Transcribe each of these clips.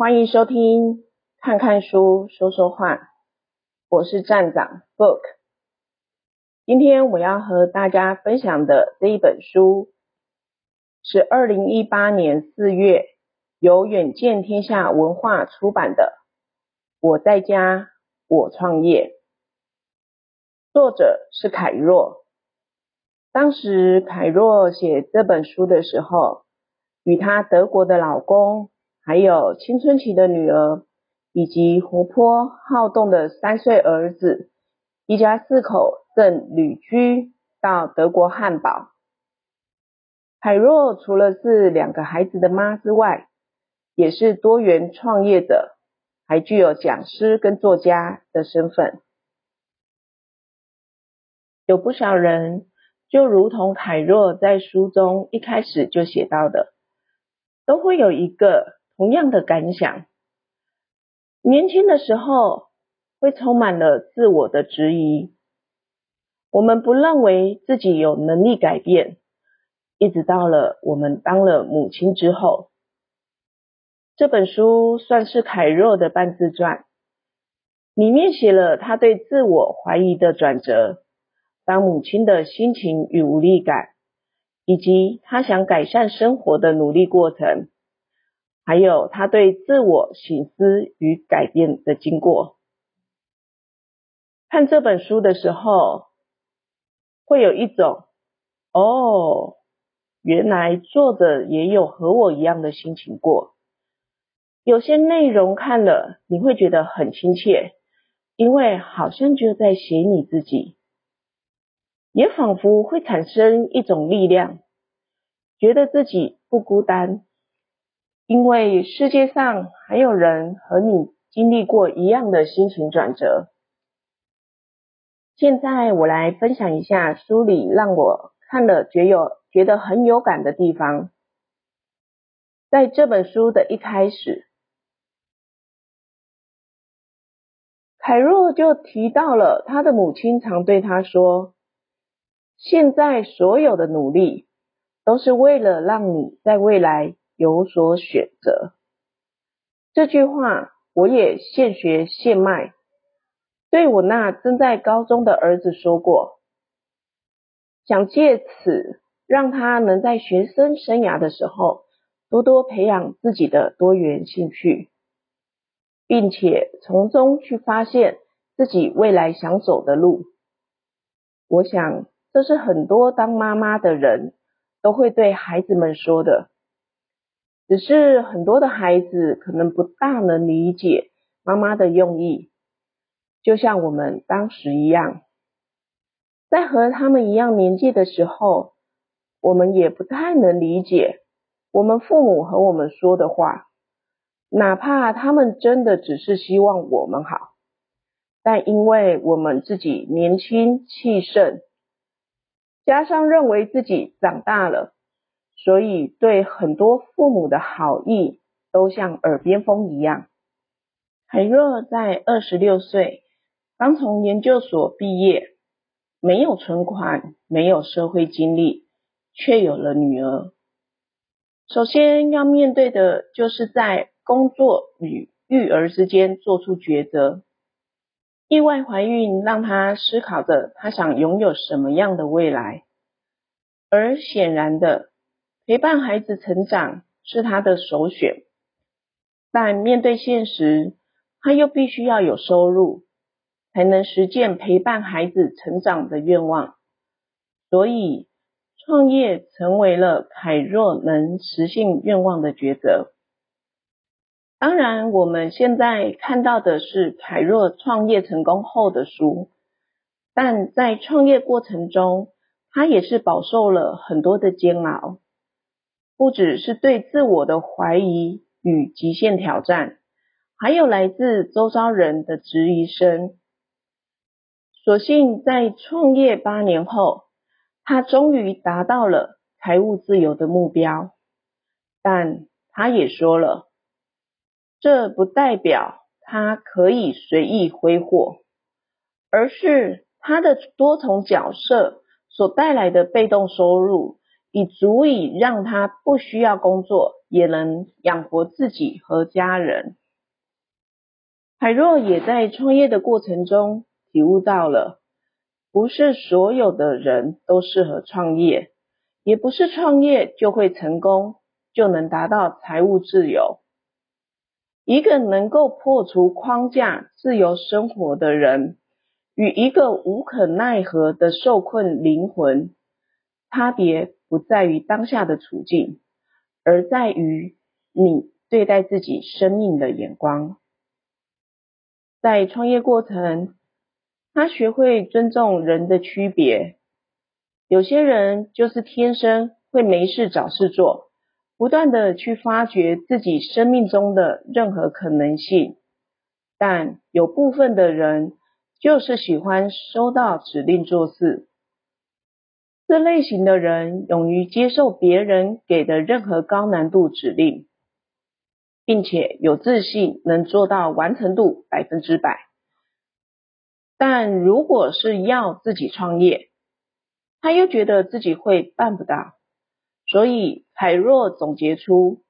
欢迎收听看看书说说话，我是站长 Book。今天我要和大家分享的这一本书是二零一八年四月由远见天下文化出版的《我在家，我创业》，作者是凯若。当时凯若写这本书的时候，与她德国的老公。还有青春期的女儿，以及活泼好动的三岁儿子，一家四口正旅居到德国汉堡。凯若除了是两个孩子的妈之外，也是多元创业者，还具有讲师跟作家的身份。有不少人，就如同凯若在书中一开始就写到的，都会有一个。同样的感想，年轻的时候会充满了自我的质疑，我们不认为自己有能力改变，一直到了我们当了母亲之后，这本书算是凯若的半自传，里面写了她对自我怀疑的转折，当母亲的心情与无力感，以及她想改善生活的努力过程。还有他对自我醒思与改变的经过。看这本书的时候，会有一种哦，原来作者也有和我一样的心情过。有些内容看了你会觉得很亲切，因为好像就在写你自己，也仿佛会产生一种力量，觉得自己不孤单。因为世界上还有人和你经历过一样的心情转折。现在我来分享一下书里让我看了觉有觉得很有感的地方。在这本书的一开始，凯若就提到了他的母亲常对他说：“现在所有的努力都是为了让你在未来。”有所选择，这句话我也现学现卖，对我那正在高中的儿子说过，想借此让他能在学生生涯的时候多多培养自己的多元兴趣，并且从中去发现自己未来想走的路。我想这是很多当妈妈的人都会对孩子们说的。只是很多的孩子可能不大能理解妈妈的用意，就像我们当时一样，在和他们一样年纪的时候，我们也不太能理解我们父母和我们说的话，哪怕他们真的只是希望我们好，但因为我们自己年轻气盛，加上认为自己长大了。所以，对很多父母的好意都像耳边风一样。海若在二十六岁，刚从研究所毕业，没有存款，没有社会经历，却有了女儿。首先要面对的就是在工作与育儿之间做出抉择。意外怀孕让她思考着，她想拥有什么样的未来，而显然的。陪伴孩子成长是他的首选，但面对现实，他又必须要有收入，才能实现陪伴孩子成长的愿望。所以，创业成为了凯若能实现愿望的抉择。当然，我们现在看到的是凯若创业成功后的书，但在创业过程中，他也是饱受了很多的煎熬。不只是对自我的怀疑与极限挑战，还有来自周遭人的质疑声。所幸在创业八年后，他终于达到了财务自由的目标。但他也说了，这不代表他可以随意挥霍，而是他的多重角色所带来的被动收入。已足以让他不需要工作，也能养活自己和家人。海若也在创业的过程中体悟到了，不是所有的人都适合创业，也不是创业就会成功，就能达到财务自由。一个能够破除框架、自由生活的人，与一个无可奈何的受困灵魂，差别不在于当下的处境，而在于你对待自己生命的眼光。在创业过程，他学会尊重人的区别。有些人就是天生会没事找事做，不断地去发掘自己生命中的任何可能性。但有部分的人就是喜欢收到指令做事。这类型的人勇于接受别人给的任何高难度指令。并且有自信能做到完成度百分之百，但如果是要自己创业，他又觉得自己会办不到。所以海若总结出：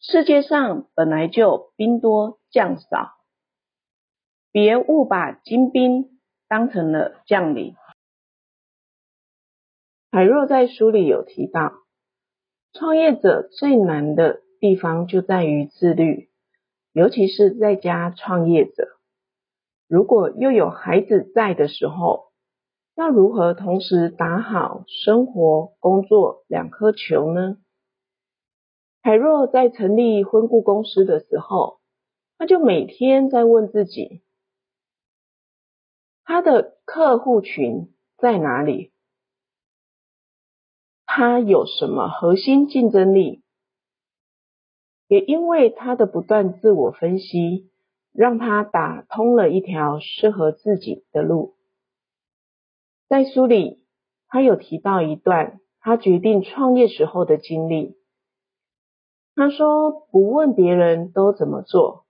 世界上本来就兵多将少，别误把精兵当成了将领。海若在书里有提到，创业者最难的。地方就在于自律，尤其是在家创业者，如果又有孩子在的时候，要如何同时打好生活、工作两颗球呢？海若在成立婚顾公司的时候，他就每天在问自己，他的客户群在哪里？他有什么核心竞争力？也因为他的不断自我分析，让他打通了一条适合自己的路。在书里，他有提到一段他决定创业时候的经历。他说：“不问别人都怎么做，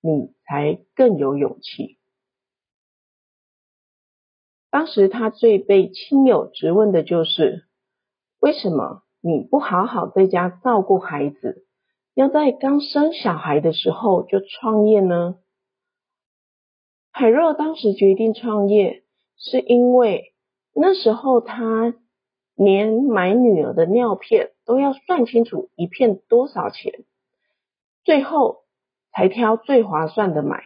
你才更有勇气。”当时他最被亲友质问的就是：“为什么你不好好在家照顾孩子？”要在刚生小孩的时候就创业呢？海若当时决定创业，是因为那时候他连买女儿的尿片都要算清楚一片多少钱，最后才挑最划算的买。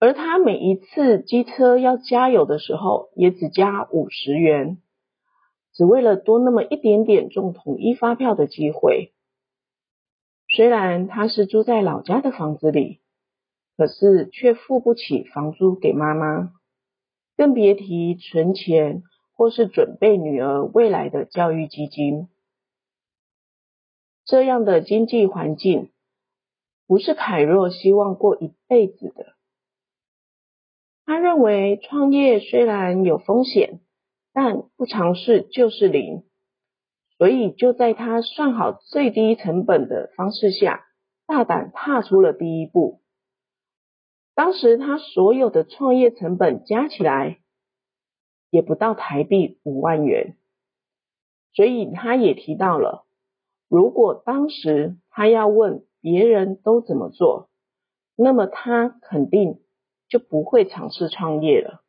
而他每一次机车要加油的时候，也只加五十元，只为了多那么一点点中统一发票的机会。虽然他是住在老家的房子里，可是却付不起房租给妈妈，更别提存钱或是准备女儿未来的教育基金。这样的经济环境，不是凯若希望过一辈子的。他认为创业虽然有风险，但不尝试就是零。所以就在他算好最低成本的方式下，大胆踏出了第一步。当时他所有的创业成本加起来，也不到台币五万元。所以他也提到了，如果当时他要问别人都怎么做，那么他肯定就不会尝试创业了。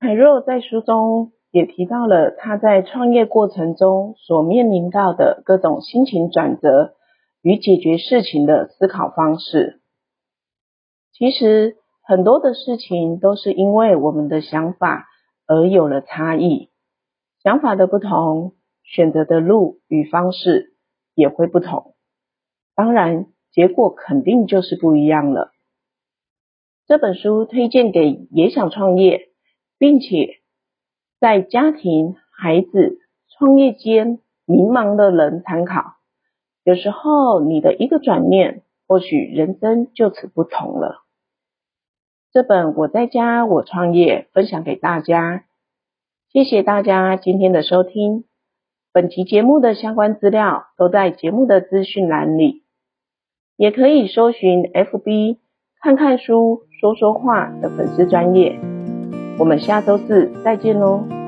凯若在书中。也提到了他在创业过程中所面临到的各种心情转折与解决事情的思考方式。其实很多的事情都是因为我们的想法而有了差异，想法的不同，选择的路与方式也会不同，当然结果肯定就是不一样了。这本书推荐给也想创业，并且。在家庭、孩子、创业间迷茫的人参考，有时候你的一个转念，或许人生就此不同了。这本我在家我创业分享给大家，谢谢大家今天的收听。本期节目的相关资料都在节目的资讯栏里，也可以搜寻 FB 看看书说说话的粉丝专业。我们下周四再见喽。